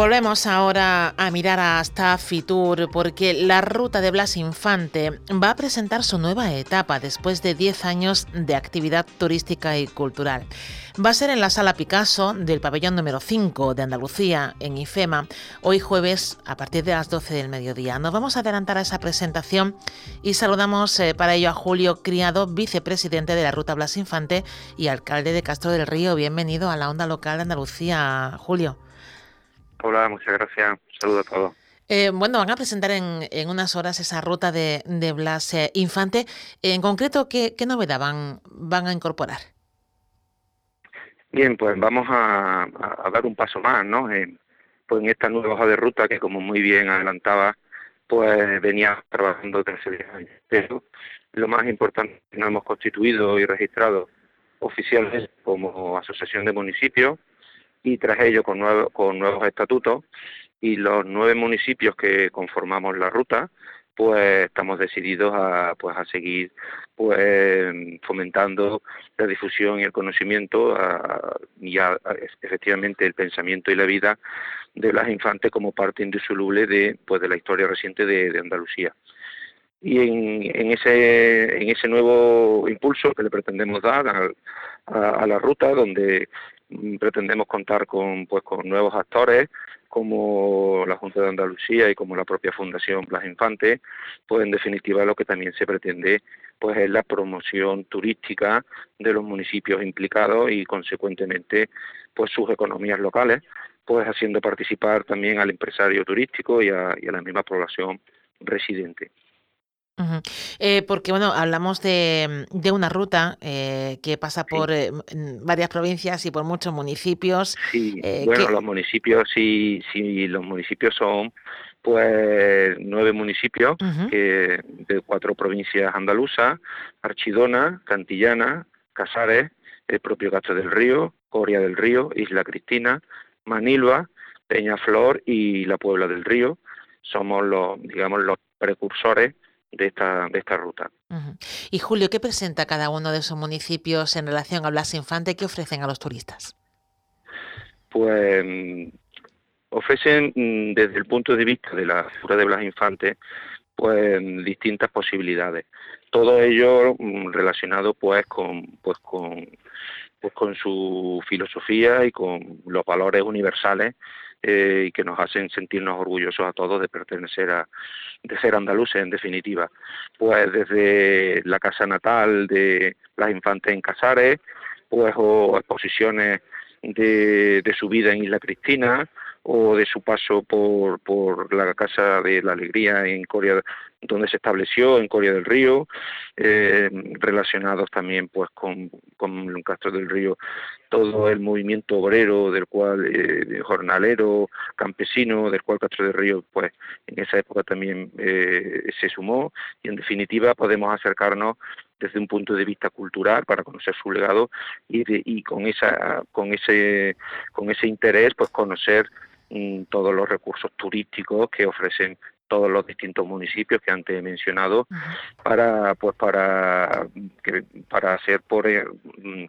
Volvemos ahora a mirar hasta Fitur porque la ruta de Blas Infante va a presentar su nueva etapa después de 10 años de actividad turística y cultural. Va a ser en la Sala Picasso del pabellón número 5 de Andalucía, en IFEMA, hoy jueves a partir de las 12 del mediodía. Nos vamos a adelantar a esa presentación y saludamos eh, para ello a Julio Criado, vicepresidente de la Ruta Blas Infante y alcalde de Castro del Río. Bienvenido a la onda local de Andalucía, Julio. Hola, muchas gracias. Un saludo a todos. Eh, bueno, van a presentar en, unas horas esa ruta de, Blas eh, Infante. En concreto, ¿qué, novedad van, van a incorporar? Bien, pues vamos a, dar un paso más, ¿no? En, pues en esta nueva hoja de ruta que, como muy bien adelantaba, pues venía trabajando desde 10 años. Pero lo más importante, nos hemos constituido y registrado oficialmente como asociación de municipios y tras ello con, con nuevos estatutos. Y los nueve municipios que conformamos la ruta pues estamos decididos a pues a seguir pues fomentando la difusión y el conocimiento y efectivamente el pensamiento y la vida de las infantes como parte indisoluble de pues de la historia reciente de, Andalucía. Y en, en, ese en ese nuevo impulso que le pretendemos dar a la ruta donde pretendemos contar con pues con nuevos actores como la Junta de Andalucía y como la propia Fundación Blas Infante, pues en definitiva lo que también se pretende pues es la promoción turística de los municipios implicados y consecuentemente pues sus economías locales, pues haciendo participar también al empresario turístico y a, y a la misma población residente. Eh, porque bueno, hablamos de, una ruta eh, que pasa por eh, varias provincias y por muchos municipios. Sí, bueno, los municipios, sí, sí, los municipios son pues nueve municipios que, de cuatro provincias andaluzas, Archidona, Cantillana, Casares, el propio Castro del Río, Coria del Río, Isla Cristina, Manilva, Peñaflor y la Puebla del Río. Somos los, digamos, los precursores de esta, de esta ruta. Y Julio, ¿qué presenta cada uno de esos municipios en relación a Blas Infante? ¿Qué ofrecen a los turistas? Pues mm, ofrecen mm, desde el punto de vista de la figura de Blas Infante pues distintas posibilidades. Todo ello mm, relacionado pues con pues con pues con su filosofía y con los valores universales eh, y que nos hacen sentirnos orgullosos a todos de pertenecer a, de ser andaluces en definitiva. Pues desde la casa natal de las infantes en Casares, pues o exposiciones de, de su vida en Isla Cristina, o de su paso por, por la Casa de la Alegría en Corea, donde se estableció en Corea del Río, eh, relacionados también pues con, con Castro del Río, todo el movimiento obrero del cual, eh, jornalero, campesino, del cual Castro del Río pues en esa época también eh, se sumó. Y en definitiva podemos acercarnos desde un punto de vista cultural para conocer su legado y, y con esa con ese con ese interés pues conocer todos los recursos turísticos que ofrecen todos los distintos municipios que antes he mencionado para pues para que, para hacer por eh, mm,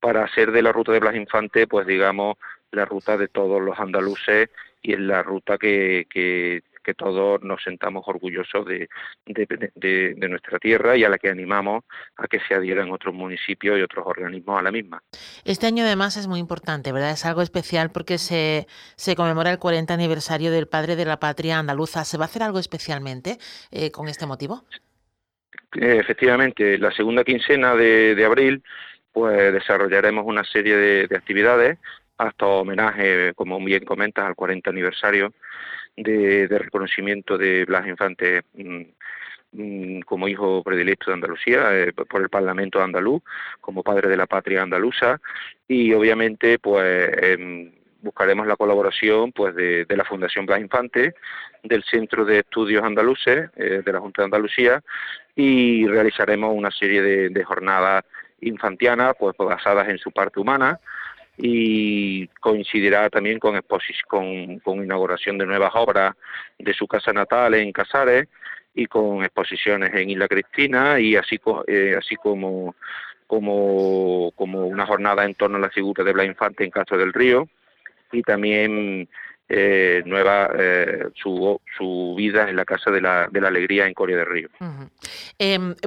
para hacer de la ruta de Blas Infante pues digamos la ruta de todos los andaluces y es la ruta que, que que todos nos sentamos orgullosos de, de, nuestra tierra y a la que animamos a que se adhieran otros municipios y otros organismos a la misma. Este año además es muy importante, ¿verdad? Es algo especial porque se, se conmemora el 40 aniversario del padre de la patria andaluza. ¿Se va a hacer algo especialmente eh, con este motivo? Eh, efectivamente, la segunda quincena de, de abril pues desarrollaremos una serie de, actividades hasta homenaje, como bien comentas, al 40 aniversario de, reconocimiento de Blas Infante mm, mm, como hijo predilecto de Andalucía eh, por el Parlamento andaluz, como padre de la patria andaluza y obviamente pues em, buscaremos la colaboración pues de, la Fundación Blas Infante, del Centro de Estudios Andaluces eh, de la Junta de Andalucía y realizaremos una serie de, jornadas infantianas pues, basadas en su parte humana y coincidirá también con, con, con inauguración de nuevas obras de su casa natal en Casares y con exposiciones en Isla Cristina y así, eh, así como, como, como una jornada en torno a la figura de Blas Infante en Castro del Río. Y también eh, nueva eh, su, su, vida en la Casa de la, de la Alegría en Coria del Río.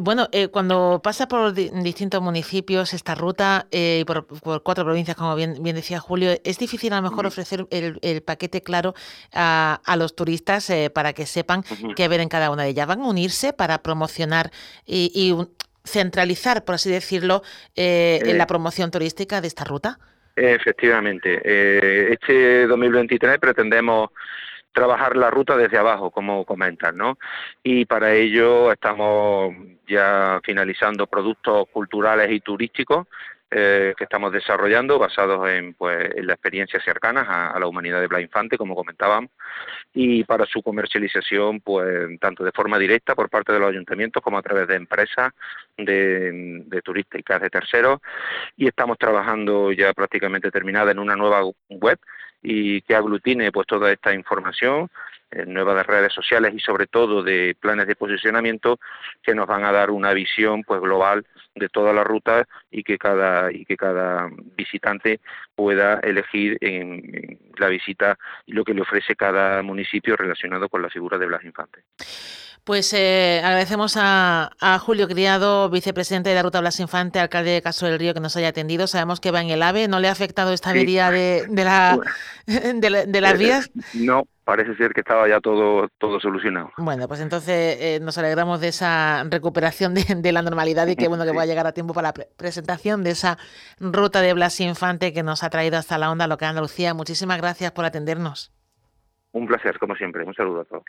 Bueno, eh, cuando pasa por distintos municipios esta ruta y por, cuatro provincias, como bien, bien decía Julio, es difícil a lo mejor ofrecer el, el, paquete claro a, a los turistas para que sepan qué ver en cada una de ellas. ¿Van a unirse para promocionar y, y centralizar, por así decirlo, en la promoción turística de esta ruta? Efectivamente. Eh, este 2023 pretendemos trabajar la ruta desde abajo, como comentan, ¿no? Y para ello estamos ya finalizando productos culturales y turísticos eh, que estamos desarrollando basados en, pues, en las experiencias cercanas a, la humanidad de Blas Infante, como comentábamos, y para su comercialización, pues tanto de forma directa por parte de los ayuntamientos como a través de empresas de, de turísticas de terceros, y estamos trabajando ya prácticamente terminada en una nueva web y que aglutine pues toda esta información nuevas de redes sociales y sobre todo de planes de posicionamiento que nos van a dar una visión pues global de toda la ruta y que cada y que cada visitante pueda elegir en, la visita lo que le ofrece cada municipio relacionado con la figura de Blas Infante. Pues eh, agradecemos a, Julio Criado, vicepresidente de la Ruta Blas Infante, alcalde de Caso del Río, que nos haya atendido. Sabemos que va en el AVE. ¿No le ha afectado esta avería de, la, de, las eh, vías? No, parece ser que estaba ya todo, todo solucionado. Bueno, pues entonces eh, nos alegramos de esa recuperación de, la normalidad y que bueno que va a llegar a tiempo para la presentación de esa ruta de Blas Infante que nos ha traído hasta la onda local Andalucía. Muchísimas gracias por atendernos. Un placer, como siempre. Un saludo a todos.